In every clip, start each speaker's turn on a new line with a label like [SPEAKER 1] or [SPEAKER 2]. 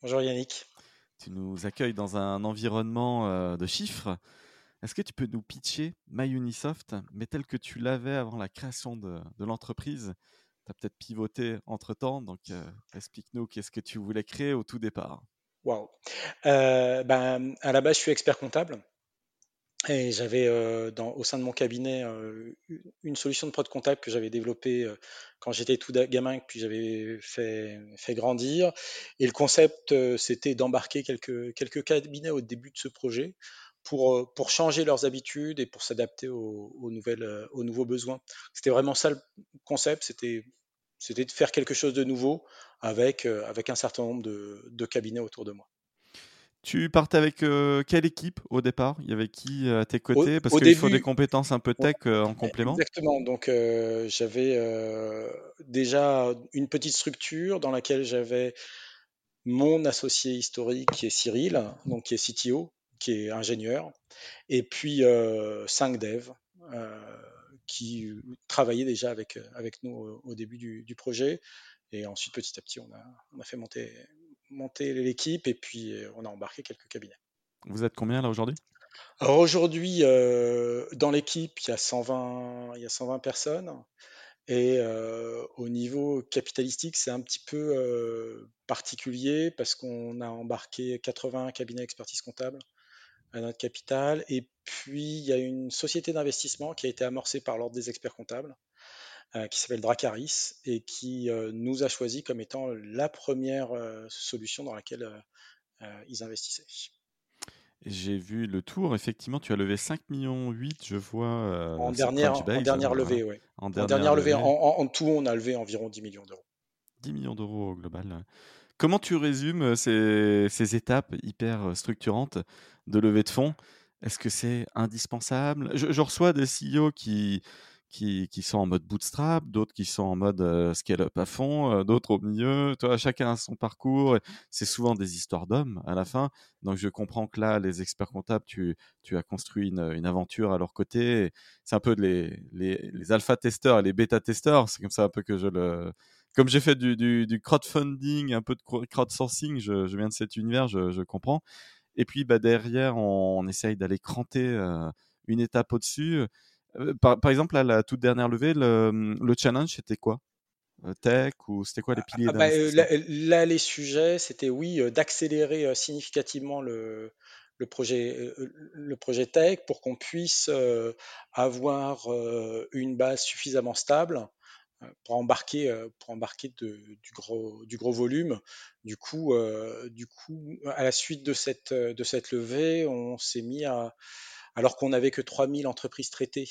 [SPEAKER 1] Bonjour Yannick.
[SPEAKER 2] Tu nous accueilles dans un environnement euh, de chiffres. Est-ce que tu peux nous pitcher MyUnisoft, mais tel que tu l'avais avant la création de, l'entreprise? Tu as peut-être pivoté entre-temps, donc euh, explique-nous qu'est-ce que tu voulais créer au tout départ.
[SPEAKER 1] Waouh euh, ben, À la base, je suis expert comptable. Et j'avais euh, au sein de mon cabinet euh, une solution de prod comptable que j'avais développée euh, quand j'étais tout gamin, puis j'avais fait, grandir. Et le concept, c'était d'embarquer quelques, cabinets au début de ce projet pour, changer leurs habitudes et pour s'adapter aux, nouveaux besoins. C'était vraiment ça le concept, c'était, de faire quelque chose de nouveau avec, un certain nombre de cabinets autour de moi.
[SPEAKER 2] Tu partais avec euh, quelle équipe au départ? Il y avait qui euh, à tes côtés? Parce qu'il faut des compétences un peu tech euh, en complément.
[SPEAKER 1] Exactement. Donc j'avais déjà une petite structure dans laquelle j'avais mon associé historique qui est Cyril, donc qui est CTO, qui est ingénieur, et puis cinq devs qui travaillaient déjà avec, avec nous au, début du, du, projet. Et ensuite, petit à petit, on a, on a fait monter monté l'équipe et puis euh, on a embarqué quelques cabinets.
[SPEAKER 2] Vous êtes combien là aujourd'hui?
[SPEAKER 1] Alors aujourd'hui, euh, dans l'équipe, il y a 120, il y a 120 personnes. Et euh, au niveau capitalistique, c'est un petit peu particulier parce qu'on a embarqué 80 cabinets d'expertise comptable à notre capital. Et puis, il y a une société d'investissement qui a été amorcée par l'Ordre des experts comptables, qui s'appelle Dracaris et qui euh, nous a choisi comme étant la première euh, solution dans laquelle ils investissaient.
[SPEAKER 2] J'ai vu le tour, effectivement, tu as levé 5 millions 8, je vois.
[SPEAKER 1] en, dernière, en dernière levée, oui. En dernière, levée, En, tout, on a levé environ 10 millions d'euros.
[SPEAKER 2] 10 millions d'euros au global. Comment tu résumes ces, ces, étapes hyper structurantes de levée de fonds? Est-ce que c'est indispensable? Je, je, reçois des CEO qui, qui, qui, sont en mode bootstrap, d'autres qui sont en mode scale-up à fond, d'autres au milieu. Toi, chacun a son parcours. C'est souvent des histoires d'hommes à la fin. Donc, je comprends que là, les experts comptables, tu, tu as construit une, une, aventure à leur côté. C'est un peu les, les, les alpha-testeurs et les bêta-testeurs. C'est comme ça un peu que je le... Comme j'ai fait du, du, crowdfunding, un peu de crowdsourcing, je, je viens de cet univers, je, je comprends. Et puis, bah, derrière, on essaye d'aller cranter une étape au-dessus. Euh, par, exemple, à la toute dernière levée, le, le challenge, c'était quoi? Euh, Tech ou c'était quoi les ah, piliers
[SPEAKER 1] ah, bah, euh, là, les sujets, c'était oui, d'accélérer significativement le, le projet, le projet tech pour qu'on puisse avoir une base suffisamment stable pour embarquer, pour embarquer de, du, gros, du gros volume. Du coup, du coup, à la suite de cette, de cette levée, on s'est mis à, alors qu'on n'avait que 3000 entreprises traitées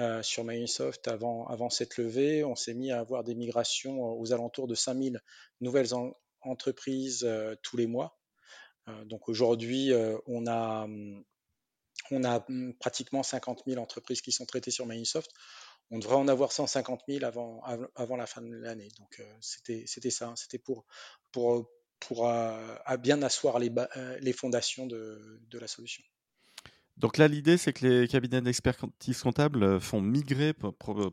[SPEAKER 1] euh, sur Microsoft avant, avant cette levée, on s'est mis à avoir des migrations euh, aux alentours de 5000 nouvelles entreprises euh, tous les mois. donc aujourd'hui, on a, on a hum, pratiquement 50 000 entreprises qui sont traitées sur Microsoft. On devrait en avoir 150 000 avant, avant la fin de l'année. Donc c'était ça, c'était pour, pour, pour bien asseoir les, les fondations de, de la solution.
[SPEAKER 2] Donc là, l'idée, c'est que les cabinets d'expertise comptable euh, font migrer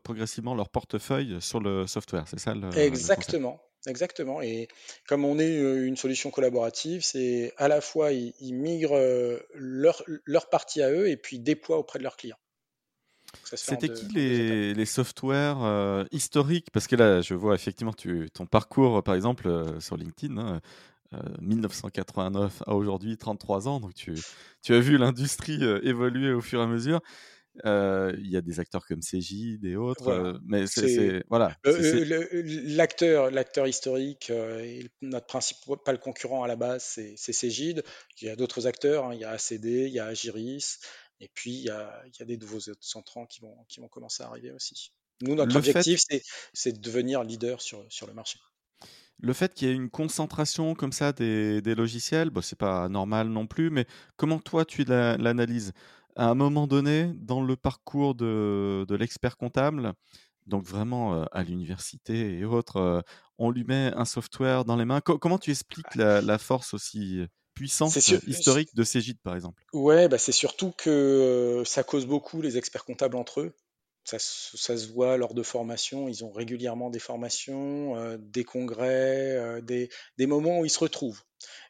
[SPEAKER 2] progressivement leur portefeuille sur le software. C'est ça le,
[SPEAKER 1] Exactement. Exactement. Et comme on est euh, une solution collaborative, c'est à la fois ils, migrent euh, leur, leur, partie à eux et puis déploient auprès de leurs clients.
[SPEAKER 2] C'était qui les, les softwares historiques? Parce que là, je vois effectivement tu, ton parcours, par exemple, sur LinkedIn. Hein, 1989 euh, à aujourd'hui, 33 ans. Donc tu, tu as vu l'industrie euh, évoluer au fur et à mesure. Euh, il y a des acteurs comme Cégide et autres, mais c'est voilà.
[SPEAKER 1] L'acteur, l'acteur historique, notre principal concurrent à la base, c'est Cégide. Il y a d'autres acteurs, hein. il y a ACD, il y a Agiris, et puis il y a, il y a des nouveaux centrants qui vont, qui vont commencer à arriver aussi. Nous, notre objectif, c'est de devenir leader sur, sur le marché.
[SPEAKER 2] Le fait qu'il y ait une concentration comme ça des des logiciels, bah, c'est pas normal non plus, mais comment toi tu l'a l'analyses? À un moment donné, dans le parcours de de l'expert comptable, donc vraiment, heu, à l'université et autres, heu, on lui met un software dans les mains. Co comment tu expliques la la force aussi,
[SPEAKER 1] C'est
[SPEAKER 2] puissante,
[SPEAKER 1] sûr,
[SPEAKER 2] historique de Cegid, par exemple?
[SPEAKER 1] ouais, bah, c'est surtout que ça cause beaucoup les experts comptables entre eux. Ça, se voit lors de formations, ils ont régulièrement des formations, euh, des congrès, euh, des, moments où ils se retrouvent.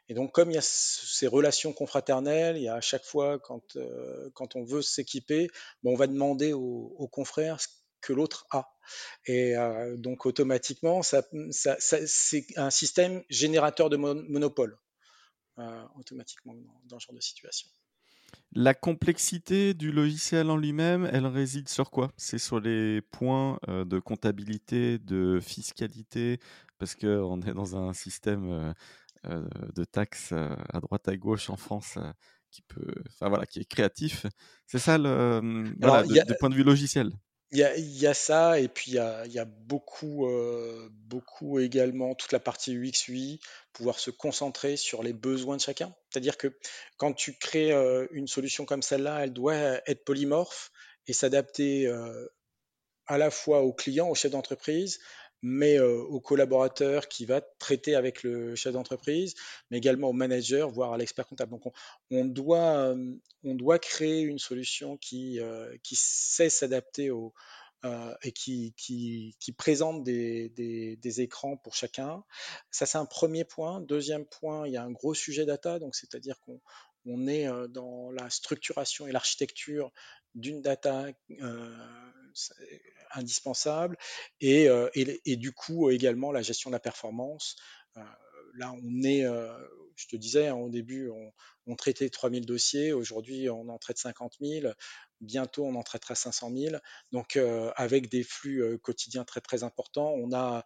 [SPEAKER 1] Et donc, comme il y a ces relations confraternelles, il y a à chaque fois, quand, euh, on veut s'équiper, bon, on va demander aux, confrères ce que l'autre a. Et donc, automatiquement, c'est un système générateur de mon- monopole, automatiquement dans, dans ce genre de situation.
[SPEAKER 2] La complexité du logiciel en lui-même, elle réside sur quoi? C'est sur les points, heu, de comptabilité, de fiscalité, parce qu'on est dans un système, heu heu, de taxes, à droite à gauche en France, qui peut enfin voilà, qui est créatif. C'est ça le,
[SPEAKER 1] Alors,
[SPEAKER 2] voilà,
[SPEAKER 1] il
[SPEAKER 2] de
[SPEAKER 1] a,
[SPEAKER 2] point de vue logiciel?
[SPEAKER 1] Il y a, ça, et puis il y a, beaucoup, euh, beaucoup également toute la partie UX, UI, pouvoir se concentrer sur les besoins de chacun. C'est-à-dire que quand tu crées euh, une solution comme celle-là, elle doit être polymorphe et s'adapter euh, à la fois au client, au chef d'entreprise, mais euh, au collaborateur qui va traiter avec le chef d'entreprise, mais également au manager, voire à l'expert comptable. Donc on, doit, euh, on doit créer une solution qui, euh, sait s'adapter au, euh, et qui, présente des, des, des écrans pour chacun. Ça, c'est un premier point. Deuxième point, il y a un gros sujet data, donc c'est-à-dire qu'on on est dans la structuration et l'architecture d'une data indispensable et, et, du coup également la gestion de la performance. Là, on est, je te disais hein, au début, on, on traitait 3000 dossiers, aujourd'hui on en traite 50 000, bientôt on en traitera 500 000. Donc euh, avec des flux euh, quotidiens très très importants, on a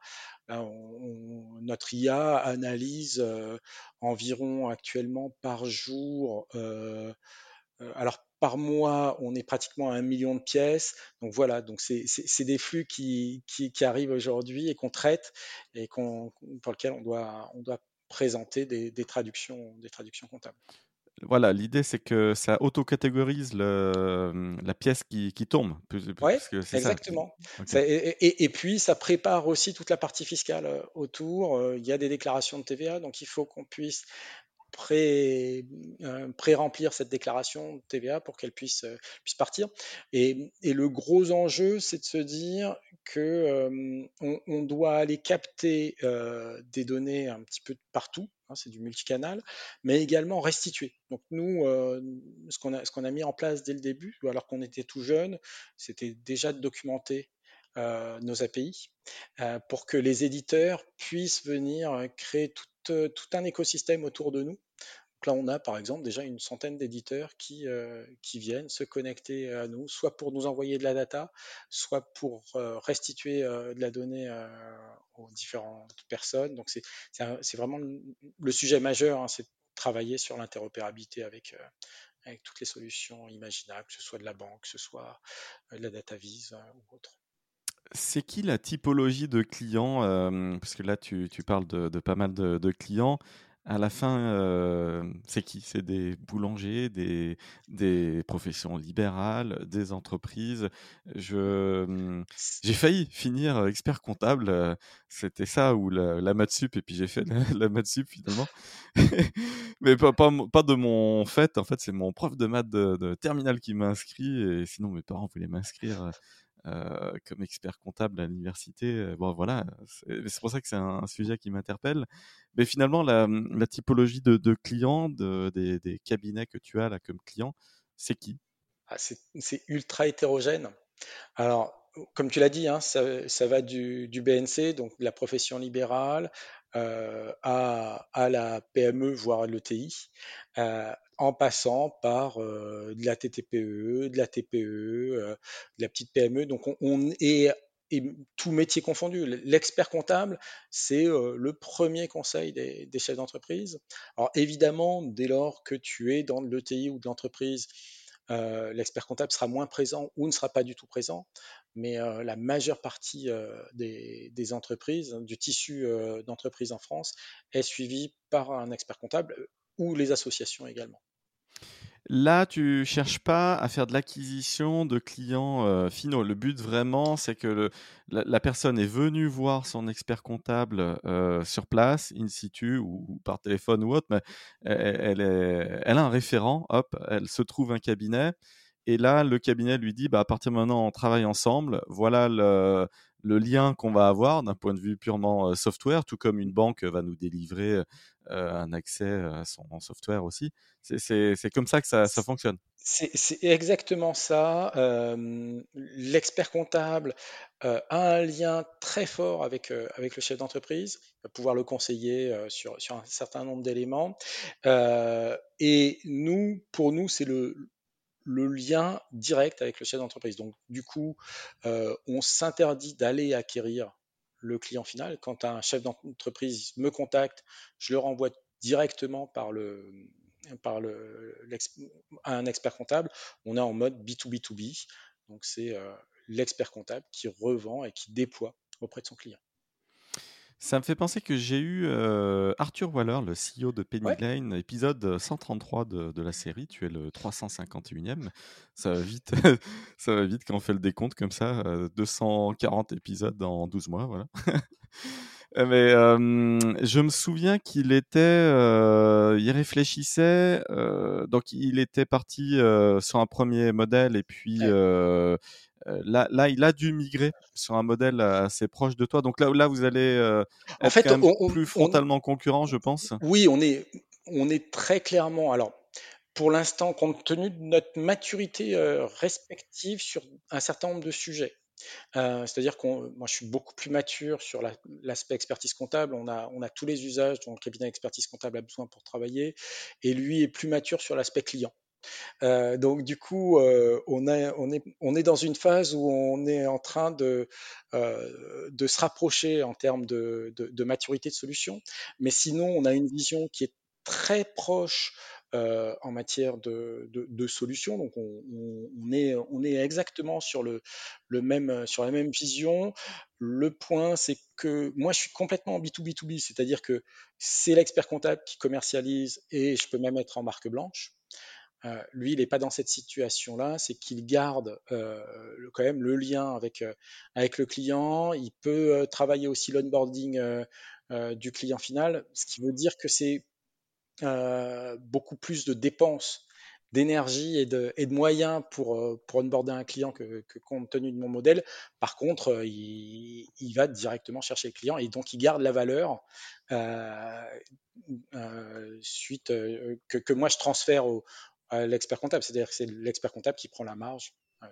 [SPEAKER 1] on, notre IA analyse euh, environ actuellement par jour alors par mois, on est pratiquement à un million de pièces. Donc voilà, donc c'est des flux qui, qui, arrivent aujourd'hui et qu'on traite et pour lesquels on doit, on doit présenter des traductions, des traductions comptables.
[SPEAKER 2] Voilà, l'idée c'est que ça auto-catégorise mmh, la pièce qui qui tombe,
[SPEAKER 1] Oui,
[SPEAKER 2] ça?
[SPEAKER 1] exactement.
[SPEAKER 2] OK.
[SPEAKER 1] Ça- et, et- et puis, ça prépare aussi toute la partie fiscale euh, autour. Euh, Il y a des déclarations de TVA, donc il faut qu'on puisse pré, euh, pré-remplir cette déclaration TVA pour qu'elle puisse, euh, puisse partir. Et, et le gros enjeu, c'est de se dire que euh, on, doit aller capter des données un petit peu partout, hein, c'est du multicanal, mais également restituer. Donc nous, ce qu'on a, qu'on a mis en place dès le début, alors qu'on était tout jeune, c'était déjà de documenter nos API pour que les éditeurs puissent venir créer tout, euh, tout un écosystème autour de nous. Donc là, on a par exemple déjà une centaine d'éditeurs qui, euh, qui viennent se connecter à nous, soit pour nous envoyer de la data, soit pour euh, restituer euh, de la donnée euh, aux différentes personnes. Donc c'est vraiment le, sujet majeur, hein, c'est travailler sur l'interopérabilité avec, euh, avec toutes les solutions imaginables, que ce soit de la banque, que ce soit de la data vise ou autre.
[SPEAKER 2] C'est qui la typologie de clients, hem, parce que là tu parles de pas mal de clients. À la fin, hem, c'est qui? C'est des boulangers, des professions libérales, des entreprises? Mmh, j'ai failli finir, expert comptable, heu, c'était ça ou la la maths sup et puis j'ai fait la la maths sup finalement. Mais pas de mon fait, en fait, c'est mon prof de maths de de terminale qui m'a inscrit et sinon mes parents voulaient m'inscrire, euh, comme expert comptable à l'université. euh, Bon, voilà, c'est pour ça que c'est un, sujet qui m'interpelle. Mais finalement, la, la typologie de, clients, de, des, cabinets que tu as là comme client, c'est qui?
[SPEAKER 1] Ah, c'est ultra hétérogène. Alors, comme tu l'as dit, hein, ça, ça va du, du BNC, donc de la profession libérale, euh, à, à la PME, voire l'ETI, euh, en passant par euh, de la TTPE, de la TPE, de la petite PME. Donc, on, est et tout métier confondu. L'expert comptable, c'est le premier conseil des, des chefs d'entreprise. Alors évidemment, dès lors que tu es dans l'ETI ou de l'entreprise, l'expert comptable sera moins présent ou ne sera pas du tout présent, mais la majeure partie des, des, entreprises, du tissu d'entreprises en France, est suivie par un expert comptable ou les associations également.
[SPEAKER 2] Là, tu cherches pas à faire de l'acquisition de clients euh, finaux. Le but vraiment, c'est que la, personne est venue voir son expert comptable euh, sur place, in situ ou, par téléphone ou autre, mais elle, elle, a un référent, hop, elle se trouve un cabinet. Et là, le cabinet lui dit, bah, à partir de maintenant, on travaille ensemble. Voilà le, le lien qu'on va avoir d'un point de vue purement euh, software, tout comme une banque va nous délivrer un accès à son software aussi. C'est comme ça que ça, ça fonctionne.
[SPEAKER 1] C'est exactement ça. L'expert comptable a un lien très fort avec, avec le chef d'entreprise, va pouvoir le conseiller sur, sur, un certain nombre d'éléments. et nous, pour nous, c'est le, le lien direct avec le chef d'entreprise. Donc, du coup, euh, on s'interdit d'aller acquérir le client final. Quand un chef d'entreprise me contacte, je le renvoie directement par le par le, un expert comptable. On est en mode B2B2B. Donc, c'est euh, l'expert comptable qui revend et qui déploie auprès de son client.
[SPEAKER 2] Ça me fait penser que j'ai eu euh, Arthur Waller, le CEO de Penny Lane, épisode 133 de, de, la série. Tu es le 351e. Ça va vite, ça va vite quand on fait le décompte comme ça. 240 euh, épisodes dans 12 mois, voilà. Euh, mais je me souviens qu'il était, il réfléchissait, donc il était parti sur un premier modèle et puis euh, là, là, il a dû migrer sur un modèle assez proche de toi. Donc là, là vous allez euh, être en fait, plus frontalement concurrent, je pense.
[SPEAKER 1] Oui, on est, on est très clairement. Alors, pour l'instant, compte tenu de notre maturité euh, respective sur un certain nombre de sujets, C'est-à-dire que moi, je suis beaucoup plus mature sur l'aspect expertise comptable. On a, tous les usages dont le cabinet d'expertise comptable a besoin pour travailler. Et lui est plus mature sur l'aspect client. Euh, donc du coup, euh, on, est, dans une phase où on est en train de, euh, se rapprocher en termes de, maturité de solution, mais sinon, on a une vision qui est très proche en matière de, de, solutions. Donc on, est, exactement même, sur la même vision. Le point, c'est que moi, je suis complètement B2B2B, c'est-à-dire que c'est l'expert comptable qui commercialise et je peux même être en marque blanche. Euh, lui, il n'est pas dans cette situation-là, c'est qu'il garde euh, quand même le lien euh, avec le client. Il peut travailler aussi l'onboarding du client final, ce qui veut dire que c'est beaucoup plus de dépenses d'énergie et de, moyens pour, pour onboarder un client que, compte tenu de mon modèle. Par contre, il, il, va directement chercher le client et donc il garde la valeur suite que, moi je transfère au, l'expert comptable. C'est-à-dire que c'est l'expert comptable qui prend la marge euh,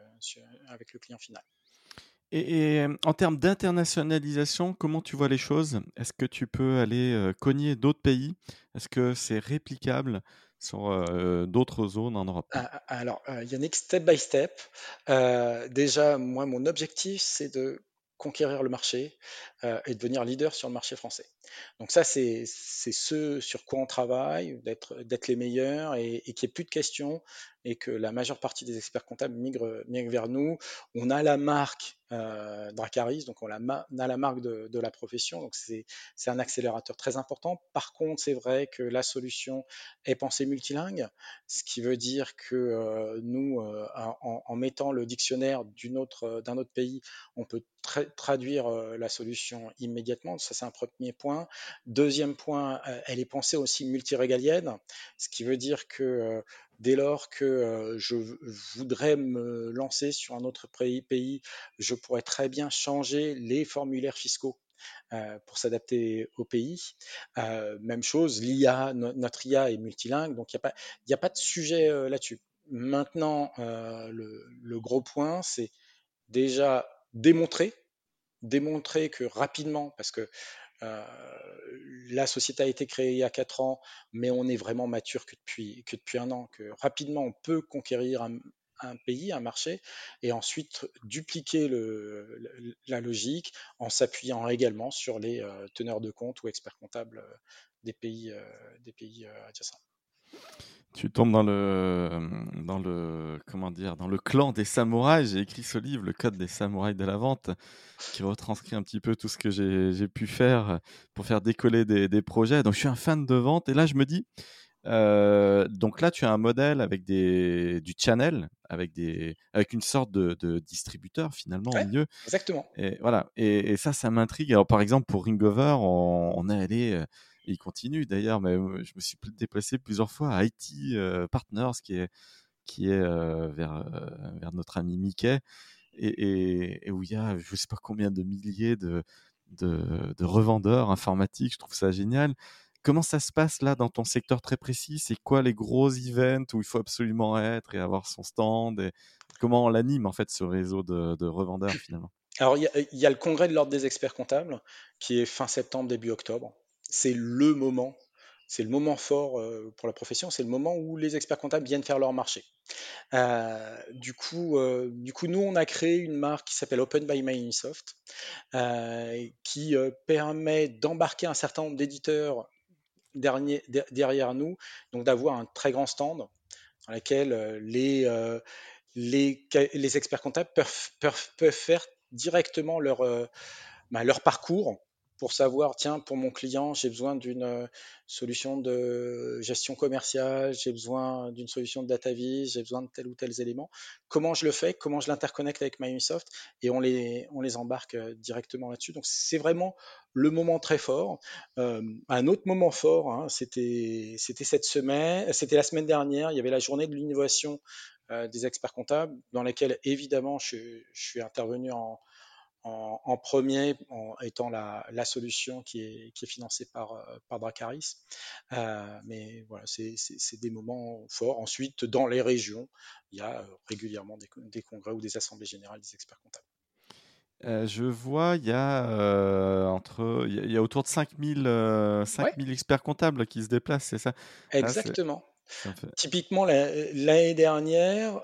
[SPEAKER 1] avec le client final.
[SPEAKER 2] Et, en termes d'internationalisation, comment tu vois les choses? Est-ce que tu peux aller euh, cogner d'autres pays? Est-ce que c'est réplicable sur euh, d'autres zones en Europe?
[SPEAKER 1] Ah, ah, Alors, Yannick, step by step. déjà, moi, mon objectif, c'est de conquérir le marché et devenir leader sur le marché français. Donc ça, c'est ce sur quoi on travaille, d'être les meilleurs et, qu'il n'y ait plus de questions et que la majeure partie des experts comptables migrent, vers nous. On a la marque euh, Dracaris, donc on, a la marque de, la profession, donc c'est un accélérateur très important. Par contre, c'est vrai que la solution est pensée multilingue, ce qui veut dire que euh, nous, euh, en, mettant le dictionnaire d'un autre, autre pays, on peut traduire la solution immédiatement. Ça, c'est un premier point. Deuxième point, elle est pensée aussi multirégalienne, ce qui veut dire que dès lors que je voudrais me lancer sur un autre pays, je pourrais très bien changer les formulaires fiscaux pour s'adapter au pays. même chose, l'IA, notre IA est multilingue, donc il n'y a, pas de sujet là-dessus. Maintenant, le, gros point, c'est déjà démontrer, démontrer que rapidement, parce que euh, la société a été créée il y a 4 ans, mais on est vraiment mature que depuis, que depuis un an, que rapidement on peut conquérir un, pays, un marché, et ensuite dupliquer la logique en s'appuyant également sur les euh, teneurs de compte ou experts comptables euh, des pays adjacents.
[SPEAKER 2] Tu tombes dans le, dans le, comment dire, dans le clan des samouraïs. J'ai écrit ce livre, Le Code des samouraïs de la vente, qui retranscrit un petit peu tout ce que j'ai pu faire pour faire décoller des, des, projets. Donc, je suis un fan de vente. Et là, je me dis, euh, donc là, tu as un modèle avec des, du channel, avec, des, avec une sorte de, de distributeur finalement au milieu.
[SPEAKER 1] Exactement.
[SPEAKER 2] Et voilà. Et, et ça, ça m'intrigue. Alors, par exemple, pour Ringover, on, on est allé il continue d'ailleurs, mais je me suis déplacé plusieurs fois à IT Partners, qui est, qui est vers, vers notre ami Mickey, et, où il y a je ne sais pas combien de milliers de, de, de, revendeurs informatiques. Je trouve ça génial. Comment ça se passe là dans ton secteur très précis? C'est quoi les gros events où il faut absolument être et avoir son stand Comment on l'anime en fait ce réseau de, de revendeurs finalement?
[SPEAKER 1] Alors, il y, a le congrès de l'ordre des experts comptables qui est fin septembre, début octobre c'est le moment, c'est le moment fort euh, pour la profession, c'est le moment où les experts comptables viennent faire leur marché. Euh, du, coup, euh, du coup, nous, on a créé une marque qui s'appelle Open by Microsoft, qui permet d'embarquer un certain nombre d'éditeurs derrière nous, donc d'avoir un très grand stand dans lequel les, experts comptables peuvent, faire directement leur, bah, leur parcours pour savoir, tiens, pour mon client, j'ai besoin d'une euh, solution de gestion commerciale, j'ai besoin d'une solution de data vis, j'ai besoin de tel ou tel élément. Comment je le fais? Comment je l'interconnecte avec Microsoft Et on les, on les embarque euh, directement là-dessus. Donc c'est vraiment le moment très fort. Euh, un autre moment fort, hein, c'était cette semaine, c'était la semaine dernière. Il y avait la journée de l'innovation des experts comptables, dans laquelle évidemment je, je suis intervenu en, en, premier en étant la, solution qui est, qui est, financée par, euh, par Dracaris. Euh, mais voilà, c'est des moments forts. Ensuite, dans les régions, il y a euh, régulièrement des, congrès ou des assemblées générales des experts comptables.
[SPEAKER 2] je vois, il y, a, entre, il y a autour de 5000, 5000 experts comptables qui se déplacent, c'est ça?
[SPEAKER 1] Exactement. Typiquement, l'année dernière,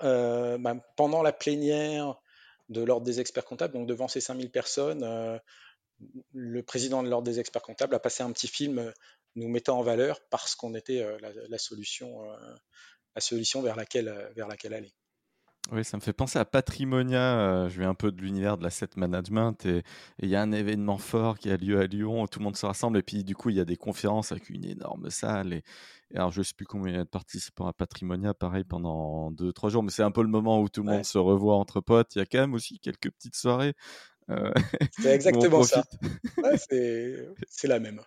[SPEAKER 1] bah, pendant la plénière de l'Ordre des experts comptables. Donc devant ces 5000 personnes, euh, le président de l'Ordre des experts comptables a passé un petit film euh, nous mettant en valeur parce qu'on était euh, la, solution, la solution vers laquelle, vers laquelle aller.
[SPEAKER 2] Oui, ça me fait penser à Patrimonia. je viens un peu de l'univers de l'asset management et il y a un événement fort qui a lieu à Lyon, où tout le monde se rassemble et puis du coup il y a des conférences avec une énorme salle et, alors, je ne sais plus combien il y a de participants à Patrimonia, pareil, pendant 2-3 jours, mais c'est un peu le moment où tout le monde se revoit entre potes. Il y a quand même aussi quelques petites soirées.
[SPEAKER 1] Euh, c'est exactement ça. c'est la même.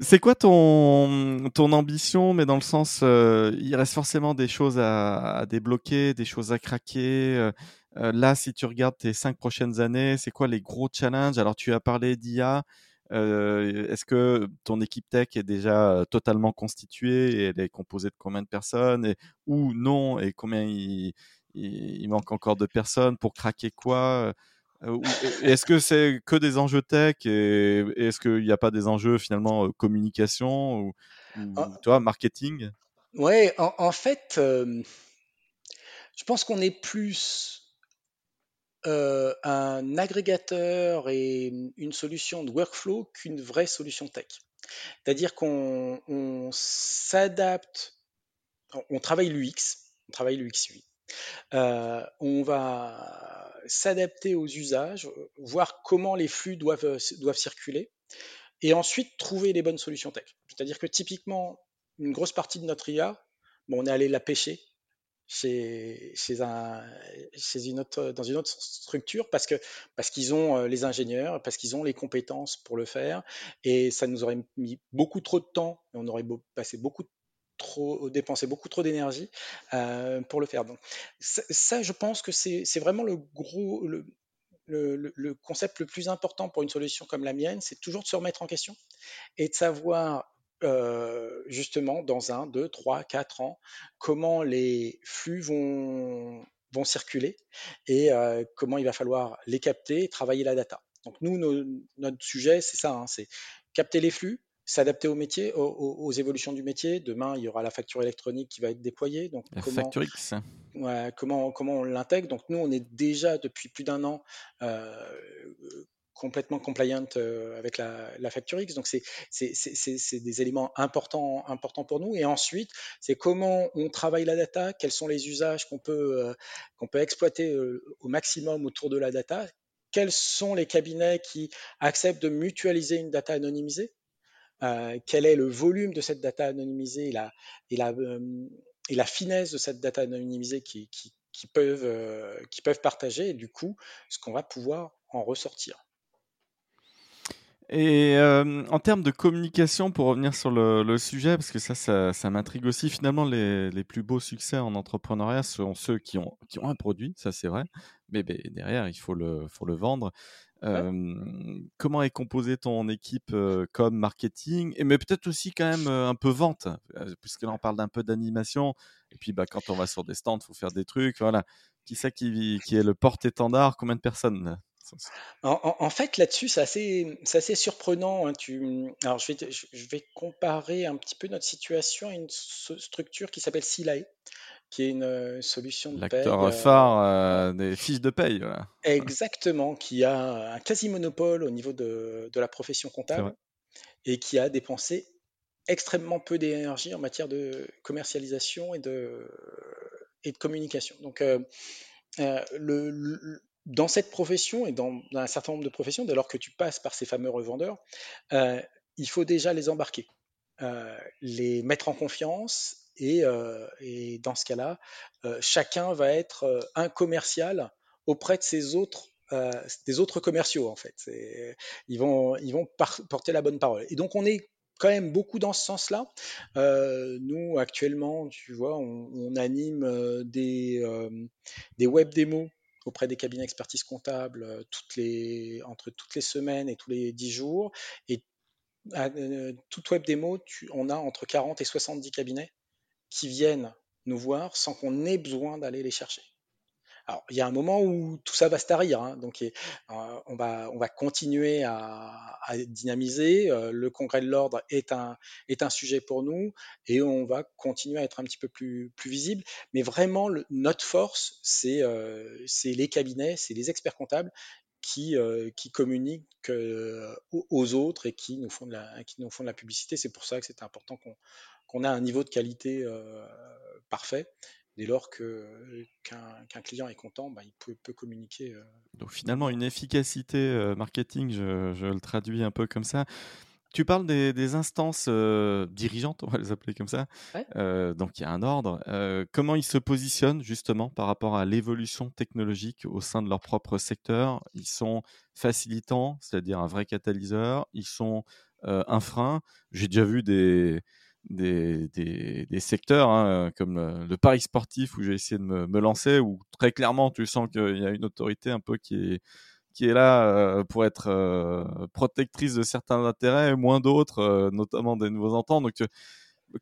[SPEAKER 2] C'est quoi ton, ton ambition, mais dans le sens, euh, il reste forcément des choses à, débloquer, des choses à craquer. Euh, là, si tu regardes tes cinq prochaines années, c'est quoi les gros challenges? Alors, tu as parlé d'IA. Euh, est-ce que ton équipe tech est déjà totalement constituée elle est composée de combien de personnes et, ou non et combien il, manque encore de personnes pour craquer quoi? Est-ce que c'est que des enjeux tech et, est-ce qu'il n'y a pas des enjeux finalement communication ou, ah. toi, marketing?
[SPEAKER 1] Ouais, en, en fait, je pense qu'on est plus euh, un agrégateur et une solution de workflow qu'une vraie solution tech. C'est-à-dire qu'on s'adapte, on travaille l'UX, on travaille l'UX Euh, on va s'adapter aux usages, voir comment les flux doivent, doivent circuler, et ensuite trouver les bonnes solutions tech. C'est-à-dire que typiquement, une grosse partie de notre IA, bon, on est allé la pêcher chez, chez, un, chez une autre, dans une autre structure parce parce qu'ils ont euh, les ingénieurs, parce qu'ils ont les compétences pour le faire, et ça nous aurait mis beaucoup trop de temps, et on aurait passé beaucoup trop, dépensé beaucoup trop d'énergie euh, pour le faire. Donc ça, je pense que c'est vraiment le gros, le, concept le plus important pour une solution comme la mienne, c'est toujours de se remettre en question et de savoir euh, justement dans un, deux, trois, quatre ans, comment les flux vont, circuler et euh, comment il va falloir les capter et travailler la data. Donc nous, notre sujet, c'est ça, hein, c'est capter les flux, s'adapter au métier, aux, évolutions du métier. Demain, il y aura la facture électronique qui va être déployée. Donc,
[SPEAKER 2] la comment, X.
[SPEAKER 1] comment, comment on l'intègre Donc nous, on est déjà depuis plus d'un an euh, complètement compliant avec la, la Facture X. Donc, c'est des éléments importants, importants pour nous. Et ensuite, c'est comment on travaille la data, quels sont les usages qu'on peut, qu'on peut exploiter au maximum autour de la data, quels sont les cabinets qui acceptent de mutualiser une data anonymisée, quel est le volume de cette data anonymisée et la, la finesse de cette data anonymisée qui, qui, peuvent, partager, et du coup, ce qu'on va pouvoir en ressortir.
[SPEAKER 2] Et en termes de communication, pour revenir sur le, sujet, parce que ça, ça, m'intrigue aussi, finalement, les, plus beaux succès en entrepreneuriat sont ceux qui ont, un produit, ça c'est vrai, mais, derrière, il faut le vendre. Comment est composée ton équipe comme marketing et mais peut-être aussi quand même un peu vente puisque là on parle d'un peu d'animation et puis bah, quand on va sur des stands il faut faire des trucs voilà qui c'est qui, qui est le porte-étendard? Combien de personnes
[SPEAKER 1] en, fait, là-dessus, c'est assez, assez, surprenant. Hein. Tu, alors, je vais, je vais, comparer un petit peu notre situation à une structure qui s'appelle Silae, qui est une euh, solution de.
[SPEAKER 2] L'acteur phare euh, des fiches de paye.
[SPEAKER 1] Exactement, qui a un quasi-monopole au niveau de, de la profession comptable et qui a dépensé extrêmement peu d'énergie en matière de commercialisation et de, et de communication. Donc, euh, le, dans cette profession et dans, un certain nombre de professions, dès lors que tu passes par ces fameux revendeurs, euh, il faut déjà les embarquer, euh, les mettre en confiance et, euh, dans ce cas-là, chacun va être un commercial auprès de ses autres des autres commerciaux en fait. Ils vont, ils vont porter la bonne parole. Et donc on est quand même beaucoup dans ce sens-là. nous actuellement, tu vois, on, anime des, web démos auprès des cabinets expertise comptable euh, toutes les, entre toutes les semaines et tous les 10 jours. Et euh, toute web démo, on a entre 40 et 70 cabinets qui viennent nous voir sans qu'on ait besoin d'aller les chercher. Alors, il y a un moment où tout ça va se tarir, hein, donc euh, on, va, on va continuer à, dynamiser. Euh, le congrès de l'ordre est un, est un sujet pour nous et on va continuer à être un petit peu plus, plus visible. Mais vraiment, notre force, c'est euh, les cabinets, c'est les experts comptables qui, qui communiquent aux autres et qui nous font de la, qui nous font de la publicité. C'est pour ça que c'est important qu'on qu'on a un niveau de qualité parfait dès lors qu'un client est content, bah, il peut, communiquer. Euh,
[SPEAKER 2] Donc finalement, une efficacité euh, marketing, je, le traduis un peu comme ça. Tu parles des, instances euh, dirigeantes, on va les appeler comme ça. donc il y a un ordre. comment ils se positionnent justement par rapport à l'évolution technologique au sein de leur propre secteur? Ils sont facilitants, c'est-à-dire un vrai catalyseur. Ils sont un frein. J'ai déjà vu des, des, des, secteurs hein, comme euh, le pari sportif où j'ai essayé de me, me, lancer où très clairement tu sens qu'il y a une autorité un peu qui est qui est là euh, pour être euh, protectrice de certains intérêts et moins d'autres notamment des nouveaux entends donc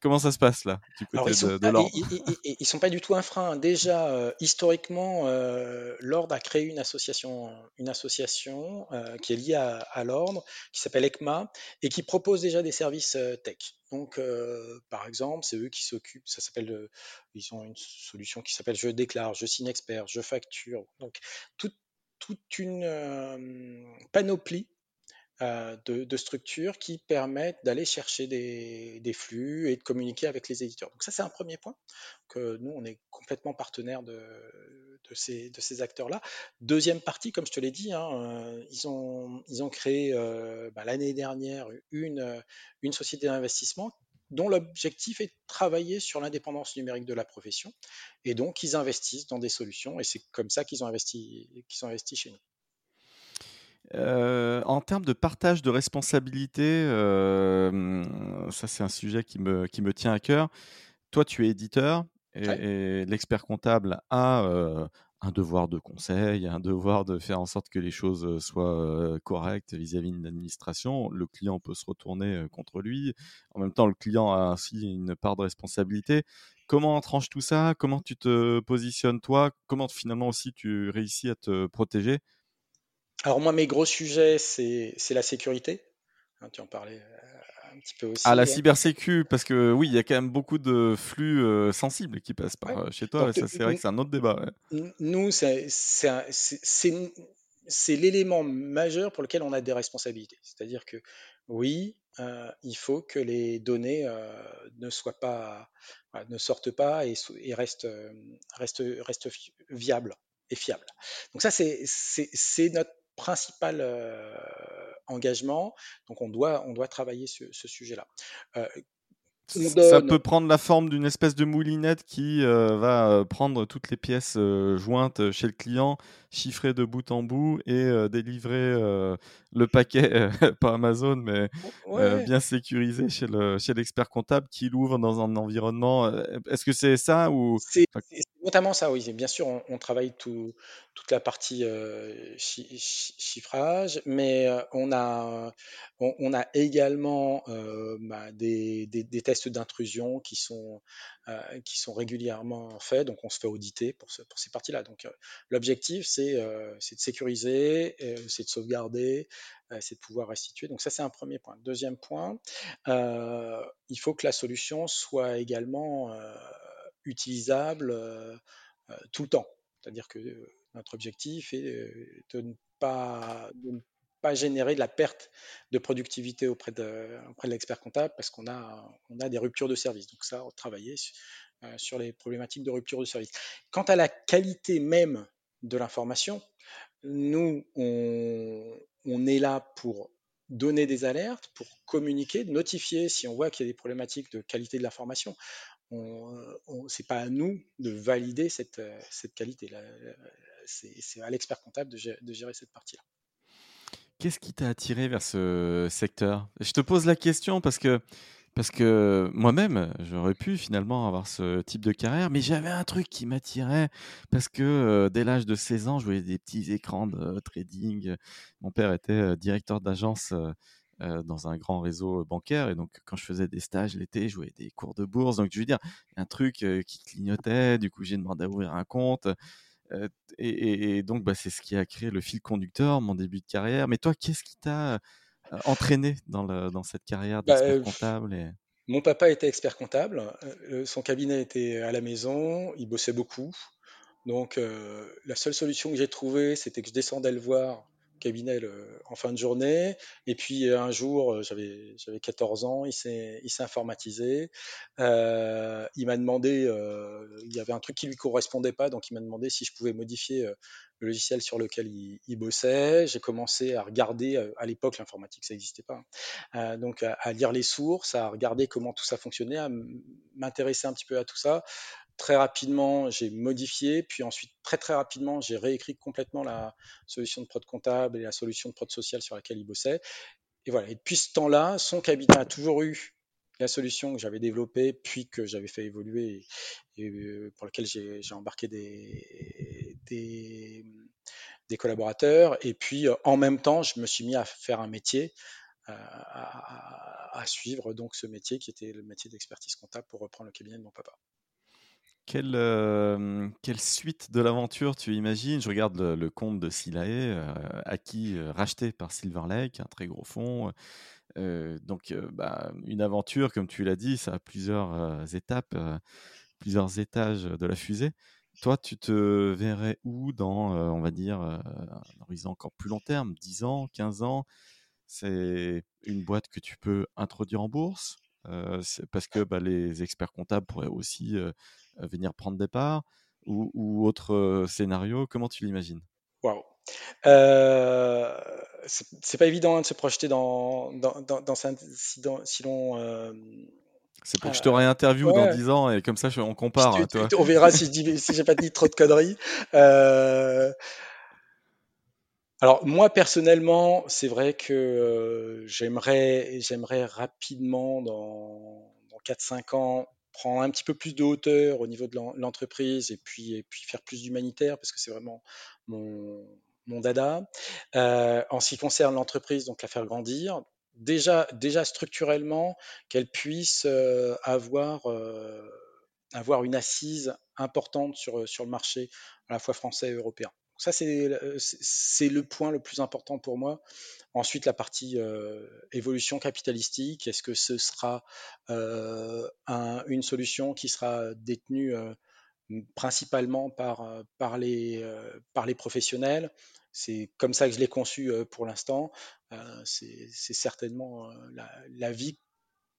[SPEAKER 2] Comment ça se passe là du côté
[SPEAKER 1] ils
[SPEAKER 2] de, l'ordre
[SPEAKER 1] ils, ne sont pas du tout un frein. Déjà, euh, historiquement, euh, l'ordre a créé une association, une association euh, qui est liée à, l'ordre, qui s'appelle ECMA et qui propose déjà des services tech. Donc, par exemple, c'est eux qui s'occupent. Ça s'appelle, ils ont une solution qui s'appelle Je déclare, Je signe expert, Je facture. Donc, toute une panoplie euh, de, structures qui permettent d'aller chercher des, flux et de communiquer avec les éditeurs. Donc ça, c'est un premier point, que nous, on est complètement partenaire de, ces, acteurs-là. Deuxième partie, comme je te l'ai dit, hein, euh, ils, ont, créé euh, bah, l'année dernière une société d'investissement dont l'objectif est de travailler sur l'indépendance numérique de la profession. Et donc, ils investissent dans des solutions, et c'est comme ça qu'ils ont investi, qu'ils ont investi chez nous.
[SPEAKER 2] Euh, en termes de partage de responsabilités, euh, ça c'est un sujet qui me, qui me tient à cœur. Toi, tu es éditeur et, l'expert comptable a euh, un devoir de conseil, un devoir de faire en sorte que les choses soient correctes vis-à-vis de l'administration. Le client peut se retourner contre lui. En même temps, le client a ainsi une part de responsabilité. Comment tranche tout ça? Comment tu te positionnes toi? Comment finalement aussi tu réussis à te protéger?
[SPEAKER 1] Alors moi, mes gros sujets, c'est la sécurité. Hein, tu en parlais un petit peu aussi.
[SPEAKER 2] Ah, la hein. cybersécu, parce que oui, il y a quand même beaucoup de flux euh, sensibles qui passent par euh, chez toi. ça, c'est vrai que c'est un autre débat.
[SPEAKER 1] Nous, c'est l'élément majeur pour lequel on a des responsabilités. C'est-à-dire que oui, euh, il faut que les données euh, ne soient pas, ne sortent pas et, et restent, euh, restent, restent, viables et fiables. Donc ça, c'est notre principal engagement. Donc on doit, on doit travailler ce, ce sujet-là.
[SPEAKER 2] Ça peut prendre la forme d'une espèce de moulinette qui euh, va euh, prendre toutes les pièces euh, jointes chez le client, chiffrer de bout en bout et délivrer le paquet, pas Amazon, mais bien sécurisé chez le chez l'expert comptable qui l'ouvre dans un environnement. Est-ce que c'est ça ou
[SPEAKER 1] C'est notamment ça, oui. Bien sûr, on, travaille tout, toute la partie chiffrage, mais on a on, a également bah, des, des, tests d'intrusion qui sont qui sont régulièrement faits. Donc, on se fait auditer pour, pour ces parties-là. Donc, l'objectif, c'est euh, c'est de sécuriser, euh, c'est de sauvegarder, euh, c'est de pouvoir restituer. Donc ça, c'est un premier point. Deuxième point, il faut que la solution soit également utilisable tout le temps. C'est-à-dire que notre objectif est de ne pas, générer de la perte de productivité auprès de, l'expert comptable parce qu'on a, a des ruptures de service. Donc ça, travailler sur les problématiques de rupture de service. Quant à la qualité même de l'information. Nous, on, est là pour donner des alertes, pour communiquer, notifier si on voit qu'il y a des problématiques de qualité de l'information. Ce n'est pas à nous de valider cette, cette qualité. C'est à l'expert comptable de gérer, de gérer cette partie-là.
[SPEAKER 2] Qu'est-ce qui t'a attiré vers ce secteur? Je te pose la question parce que parce que moi-même, j'aurais pu finalement avoir ce type de carrière, mais j'avais un truc qui m'attirait parce que dès l'âge de 16 ans, je voyais des petits écrans de trading. Mon père était directeur d'agence dans un grand réseau bancaire et donc quand je faisais des stages l'été, je voyais des cours de bourse. Donc je veux dire, un truc qui clignotait. Du coup, j'ai demandé à ouvrir un compte. Et, donc, bah, c'est ce qui a créé le fil conducteur, mon début de carrière. Mais toi, qu'est-ce qui t'a entraîné dans, dans cette carrière bah, d'expert comptable
[SPEAKER 1] Mon papa était expert comptable. son cabinet était à la maison. Il bossait beaucoup. Donc, la seule solution que j'ai trouvée, c'était que je descendais le voir en fin de journée. Et puis un jour, j'avais, j'avais 14 ans, il s'est, informatisé. Euh, il m'a demandé, euh, il y avait un truc qui lui correspondait pas, donc il m'a demandé si je pouvais modifier euh, le logiciel sur lequel il, bossait. J'ai commencé à regarder, à l'époque l'informatique ça n'existait pas, hein. donc à, lire les sources, à regarder comment tout ça fonctionnait, à m'intéresser un petit peu à tout ça. Très rapidement, j'ai modifié, puis ensuite, très très rapidement, j'ai réécrit complètement la solution de prod comptable et la solution de prod sociale sur laquelle il bossait. Et voilà. Et depuis ce temps-là, son cabinet a toujours eu la solution que j'avais développée, puis que j'avais fait évoluer et, euh, pour laquelle j'ai embarqué des, collaborateurs. Et puis, euh, en même temps, je me suis mis à faire un métier, euh, à, à suivre donc ce métier qui était le métier d'expertise comptable pour reprendre le cabinet de mon papa.
[SPEAKER 2] Quelle, quelle suite de l'aventure tu imagines? Je regarde le, compte de Silae, acquis, racheté par Silver Lake, un très gros fonds. donc, bah, une aventure, comme tu l'as dit, ça a plusieurs étapes, plusieurs étages de la fusée. Toi, tu te verrais où dans, on va dire, un horizon encore plus long terme, 10 ans, 15 ans? C'est une boîte que tu peux introduire en bourse parce que bah, les experts comptables pourraient aussi euh, venir prendre des parts ou, ou autre euh, scénario Comment tu l'imagines?
[SPEAKER 1] Waouh euh, c'est pas évident hein, de se projeter dans, dans, dans, dans si, si l'on. Euh,
[SPEAKER 2] c'est pour que je te réinterviewe dans 10 ans et comme ça on compare.
[SPEAKER 1] Hein. On verra si je si j'ai pas dit trop de conneries. Euh, alors moi personnellement, c'est vrai que j'aimerais j'aimerais rapidement dans, dans 4-5 ans prendre un petit peu plus de hauteur au niveau de l'entreprise et puis, faire plus d'humanitaire parce que c'est vraiment mon, dada. Euh, en ce qui concerne l'entreprise, donc la faire grandir, déjà, structurellement, qu'elle puisse euh, avoir, euh, avoir une assise importante sur le marché à la fois français et européen. Ça, c'est le point le plus important pour moi. Ensuite, la partie euh, évolution capitalistique. Est-ce que ce sera euh, une solution qui sera détenue principalement par, les, professionnels? C'est comme ça que je l'ai conçu pour l'instant. c'est certainement la, la, vie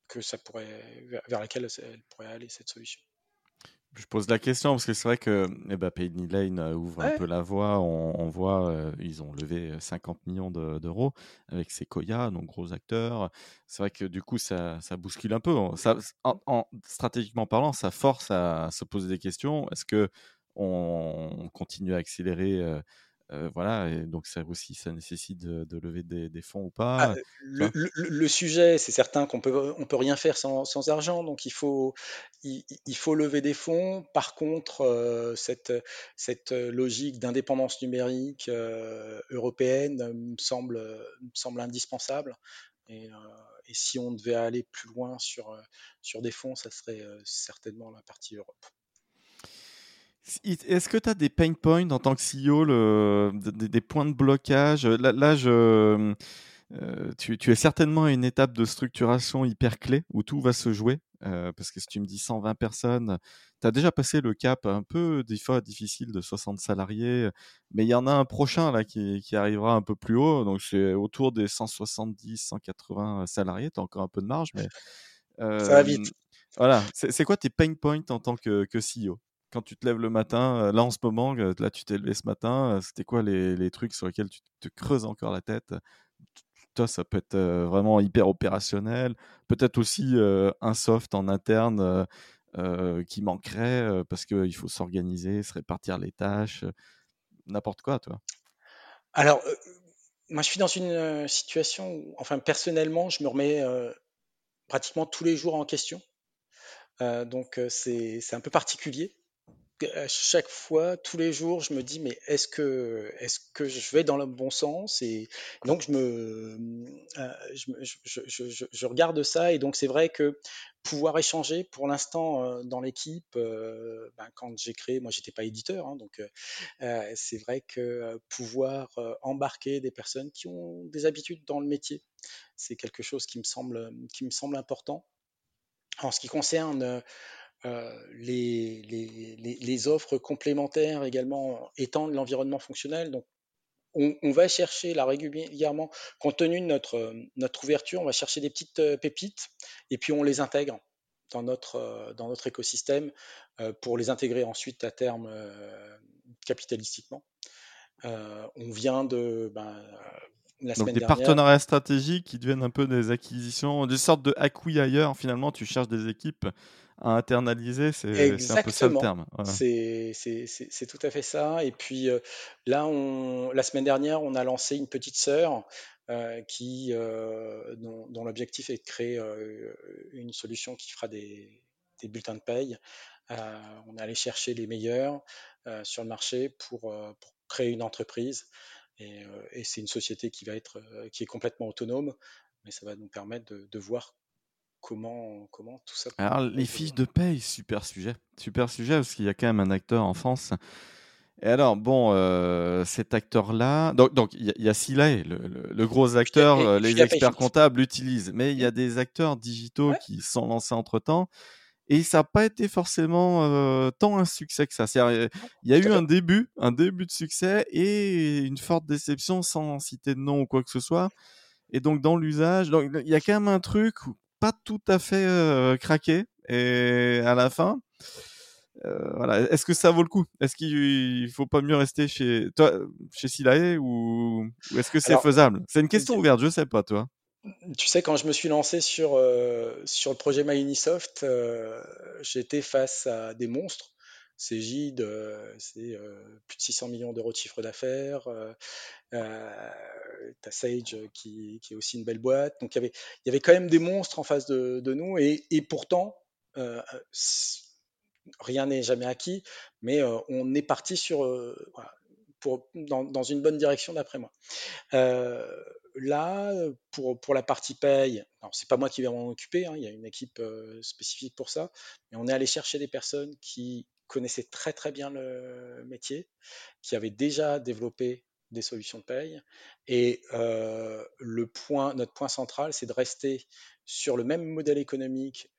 [SPEAKER 1] que ça pourrait, vers laquelle elle pourrait aller, cette solution.
[SPEAKER 2] Je pose la question parce que c'est vrai que eh ben, Penny Lane euh, ouvre un peu la voie. On, voit, euh, ils ont levé 50 euh, millions d'euros avec Sequoia, donc gros acteurs. C'est vrai que du coup, ça, ça bouscule un peu. Ça, en, stratégiquement parlant, ça force à se poser des questions. Est-ce que on continue à accélérer voilà, et donc ça aussi, ça nécessite de, lever des, fonds ou pas.
[SPEAKER 1] Ah, le, sujet, c'est certain qu'on peut, on peut rien faire sans, argent, donc il faut, il, faut lever des fonds. Par contre, cette, cette logique d'indépendance numérique européenne me semble, semble indispensable. Et, et, si on devait aller plus loin sur, sur des fonds, ça serait certainement la partie Europe.
[SPEAKER 2] Est-ce que tu as des pain points en tant que CEO, des, points de blocage? Là, je, euh, tu, es certainement à une étape de structuration hyper clé où tout va se jouer. Euh, parce que si tu me dis 120 personnes, tu as déjà passé le cap un peu des fois difficile de 60 salariés, mais il y en a un prochain là qui, arrivera un peu plus haut, donc c'est autour des 170, 180 salariés, tu as encore un peu de marge, mais...
[SPEAKER 1] Ça va vite.
[SPEAKER 2] Voilà, c'est quoi tes pain points en tant que, que CEO quand tu te lèves le matin, euh, là en ce moment, euh, là tu t'es levé ce matin, euh, c'était quoi les, trucs sur lesquels tu te creuses encore la tête? Toi, ça peut être vraiment hyper opérationnel, peut-être aussi un soft en interne qui manquerait parce qu'il faut s'organiser, se répartir les tâches, n'importe quoi, toi.
[SPEAKER 1] Alors, moi je suis dans une situation où, enfin personnellement, je me remets pratiquement tous les jours en question. donc c'est un peu particulier à chaque fois, tous les jours, je me dis mais est-ce que est-ce que je vais dans le bon sens Et donc je me euh, je, je, je, regarde ça et donc c'est vrai que pouvoir échanger pour l'instant euh, dans l'équipe, euh, ben, quand j'ai créé, moi j'étais pas éditeur, hein, donc c'est vrai que pouvoir embarquer des personnes qui ont des habitudes dans le métier, c'est quelque chose qui me semble qui me semble important. En ce qui concerne euh, les, les, offres complémentaires également étendent l'environnement fonctionnel. Donc, on, va chercher là régulièrement, compte tenu de notre, notre ouverture, on va chercher des petites euh, pépites et puis on les intègre dans notre, euh, dans notre écosystème pour les intégrer ensuite à terme capitalistiquement. on vient de. Ben,
[SPEAKER 2] la Donc des partenariats stratégiques qui deviennent un peu des acquisitions, des sortes de ailleurs Finalement, tu cherches des équipes à internaliser, c'est un peu ça le terme.
[SPEAKER 1] C'est tout à fait ça. Et puis euh, là, on, la semaine dernière, on a lancé une petite sœur euh, qui, euh, dont, l'objectif est de créer une solution qui fera des, des bulletins de paye. on est allé chercher les meilleurs sur le marché pour, pour, créer une entreprise. Et, et c'est une société qui va être qui est complètement autonome, mais ça va nous permettre de, de voir comment, comment tout ça.
[SPEAKER 2] Alors, les fiches de paye, super sujet. Super sujet parce qu'il y a quand même un acteur en France. Et alors, bon, euh, cet acteur-là, donc il donc, y, y, a Silae, le, le, gros acteur, euh, les experts comptables l'utilisent, mais il y a des acteurs digitaux qui sont lancés entre-temps, et ça n'a pas été forcément euh, tant un succès que ça. Il y a eu un début, un début de succès, et une forte déception sans citer de nom ou quoi que ce soit. Et donc, dans l'usage, il y a quand même un truc pas tout à fait craqué et à la fin. voilà. Est-ce que ça vaut le coup? Est-ce qu'il faut pas mieux rester chez toi, chez Silae ou, est-ce que c'est faisable? C'est une question ouverte, je sais pas toi.
[SPEAKER 1] Tu sais, quand je me suis lancé sur, sur le projet MyUnisoft, euh, j'étais face à des monstres. C'est Gide, c'est plus de 600 millions d'euros de chiffre d'affaires. Euh, t'as Sage qui, est aussi une belle boîte. Donc il y avait, il y avait quand même des monstres en face de, nous et, pourtant, euh, rien n'est jamais acquis, mais euh, on est parti sur, dans, une bonne direction d'après moi. là, pour, pour la partie paye, c'est pas moi qui vais m'en occuper, hein, il y a une équipe spécifique pour ça, mais on est allé chercher des personnes qui connaissaient très très bien le métier, qui avaient déjà développé des solutions de paye. Et le point, notre point central, c'est de rester sur le même modèle économique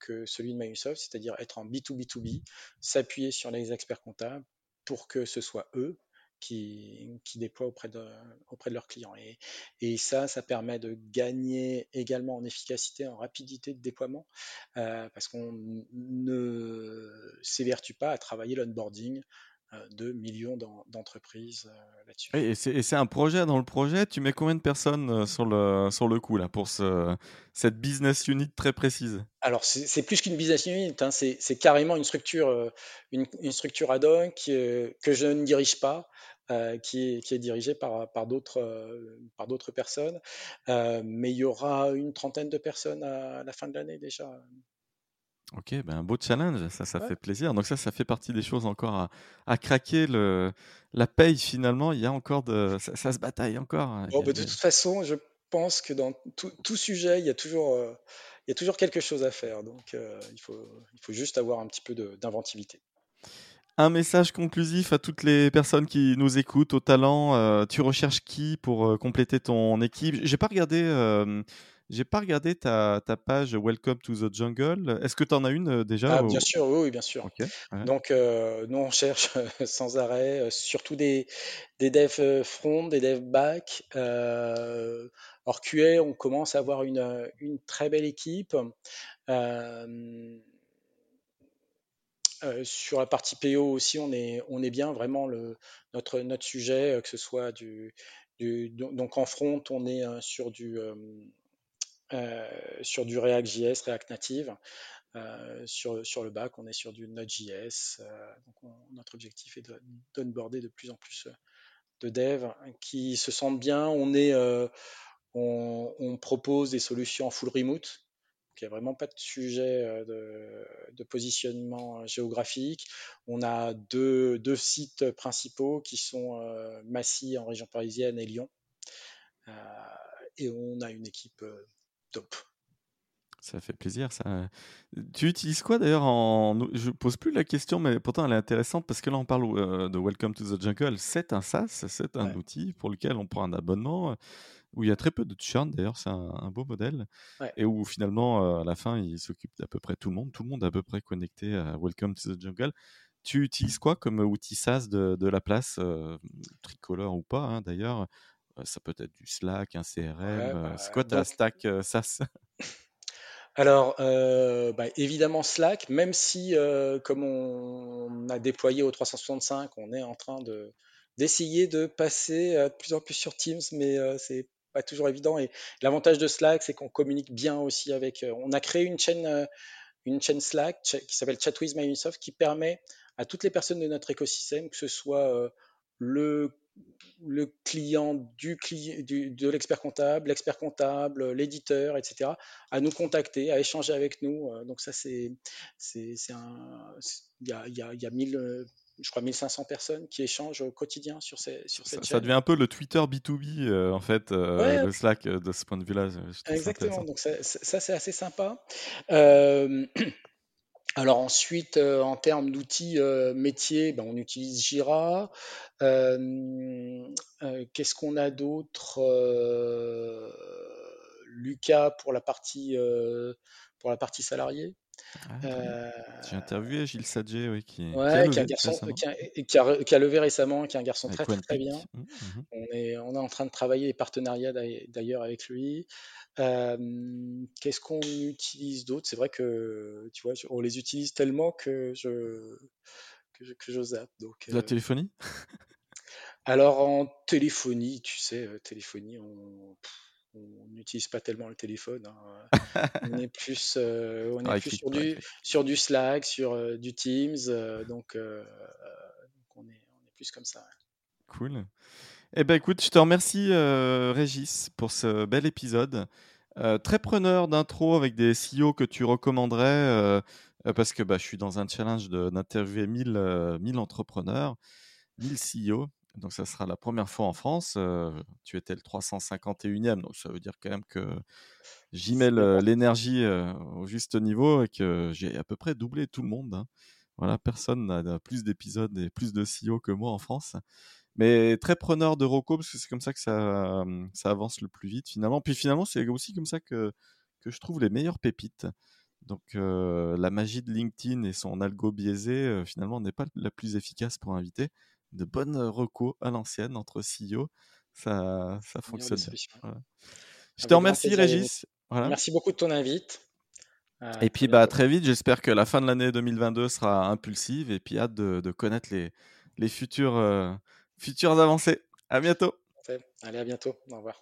[SPEAKER 1] que celui de Microsoft, c'est-à-dire être en B2B2B, s'appuyer sur les experts comptables pour que ce soit eux qui, déploient auprès de, auprès de leurs clients. Et, et, ça, ça permet de gagner également en efficacité, en rapidité de déploiement, parce qu'on ne s'évertue pas à travailler l'onboarding euh, de millions d'entreprises euh, là-dessus.
[SPEAKER 2] Et c'est un projet dans le projet. Tu mets combien de personnes euh, sur le, sur le coup là, pour ce, cette business unit très précise?
[SPEAKER 1] Alors, c'est plus qu'une business unit, hein, c'est carrément une structure, une, une structure ad hoc que je ne dirige pas. Qui, est, qui, est, dirigée par, par d'autres personnes. mais il y aura une trentaine de personnes à la fin de l'année déjà.
[SPEAKER 2] Ok, ben un beau challenge, ça, ça fait plaisir. Donc ça, ça fait partie des choses encore à, à craquer. Le, la paye, finalement, il y a encore de... Ça, se bataille encore.
[SPEAKER 1] Bon, bah, de toute façon, je pense que dans tout, tout sujet, il y, a toujours, euh, il y a toujours quelque chose à faire. Donc euh, il, faut, il faut juste avoir un petit peu d'inventivité.
[SPEAKER 2] Un message conclusif à toutes les personnes qui nous écoutent, au talent. Euh, tu recherches qui pour compléter ton équipe? J'ai pas regardé j'ai pas regardé ta, ta, page Welcome to the Jungle. Est-ce que tu en as une euh, déjà
[SPEAKER 1] ah, Bien sûr, oui, bien sûr. Donc, euh, nous, on cherche sans arrêt, euh, surtout des, des devs front, des devs back. Euh, or, QA, on commence à avoir une, une très belle équipe. Sur la partie PO aussi, on est, on bien vraiment notre, sujet, que ce soit du, donc en front, on est sur du euh, sur du React.js, React Native. Euh, sur, le bac, on est sur du Node.js. Euh, donc notre objectif est d'onboarder de, de, plus en plus de devs qui se sentent bien. On, est, on, propose des solutions en full remote. Il n'y a vraiment pas de sujet de, positionnement géographique. On a deux, deux, sites principaux qui sont Massy en région parisienne et Lyon. et on a une équipe top.
[SPEAKER 2] Ça fait plaisir. Ça. Tu utilises quoi d'ailleurs en. Je pose plus la question, mais pourtant elle est intéressante parce que là on parle euh, de Welcome to the Jungle. C'est un SaaS, c'est un outil pour lequel on prend un abonnement, où il y a très peu de churn d'ailleurs, c'est un, beau modèle. Et où finalement, euh, à la fin, il s'occupe d'à peu près tout le monde. Tout le monde est à peu près connecté à Welcome to the Jungle. Tu utilises quoi comme outil SaaS de, de la place, euh, tricolore ou pas hein, d'ailleurs? Ça peut être du Slack, un CRM. c'est bah, quoi ta stack SaaS?
[SPEAKER 1] Alors, bah, évidemment Slack, même si, comme on, a déployé au 365, on est en train de d'essayer de passer de plus en plus sur Teams, mais c'est pas toujours évident. Et l'avantage de Slack, c'est qu'on communique bien aussi avec. on a créé une chaîne, une chaîne Slack qui s'appelle Chat with Microsoft, qui permet à toutes les personnes de notre écosystème, que ce soit le le client du, du de l'expert comptable, l'expert comptable, l'éditeur, etc., à nous contacter, à échanger avec nous. Euh, donc ça, c'est, il y a, y a, y a je crois 1500 personnes qui échangent au quotidien sur, ces, sur cette
[SPEAKER 2] ça,
[SPEAKER 1] chaîne.
[SPEAKER 2] Ça devient un peu le Twitter B2B, euh, en fait, euh, le Slack de ce point de vue-là.
[SPEAKER 1] Exactement, donc ça, ça c'est assez sympa. Euh, Alors ensuite, euh, en termes d'outils euh, métiers, ben, on utilise Jira. Euh, qu'est-ce qu'on a d'autre Lucas pour la partie pour la partie salariée.
[SPEAKER 2] Ah, J'ai interviewé Gilles Sadje, oui, qui,
[SPEAKER 1] qui, a qui, a, levé récemment, qui est un garçon très très, bien. Mmh, mmh. On, est, on est en train de travailler des partenariats d'ailleurs avec lui. Qu'est-ce qu'on utilise d'autre? C'est vrai que tu vois, on les utilise tellement que je que je, que je zappe. Donc,
[SPEAKER 2] la téléphonie?
[SPEAKER 1] Alors en téléphonie, tu sais, téléphonie, on n'utilise pas tellement le téléphone. Hein. on est plus, on est plus sur, du, sur du Slack, sur du Teams, donc, donc on, est, on, est, plus comme ça.
[SPEAKER 2] Cool. Eh ben écoute, je te remercie euh, Régis pour ce bel épisode. Euh, très preneur d'intro avec des CEO que tu recommanderais euh, parce que bah, je suis dans un challenge d'interviewer 1000, 1000 entrepreneurs, 1000 CEO. Donc ça sera la première fois en France. tu étais le 351e, donc ça veut dire quand même que j'y mets l'énergie au juste niveau et que j'ai à peu près doublé tout le monde. Hein. Voilà, personne n'a plus d'épisodes et plus de CEO que moi en France. Mais très preneur de Rocco, parce que c'est comme ça que ça, ça avance le plus vite finalement. Puis finalement, c'est aussi comme ça que, que je trouve les meilleures pépites. Donc la magie de LinkedIn et son algo biaisé, finalement, n'est pas la plus efficace pour inviter. De bonnes recos à l'ancienne entre CEO, ça, ça fonctionne bien. Je te remercie, Régis.
[SPEAKER 1] Merci beaucoup de ton invite.
[SPEAKER 2] et puis bah, très vite, j'espère que la fin de l'année 2022 sera impulsive et puis hâte de, de connaître les, les futures, futures avancées. À bientôt.
[SPEAKER 1] Allez, à bientôt. Au revoir.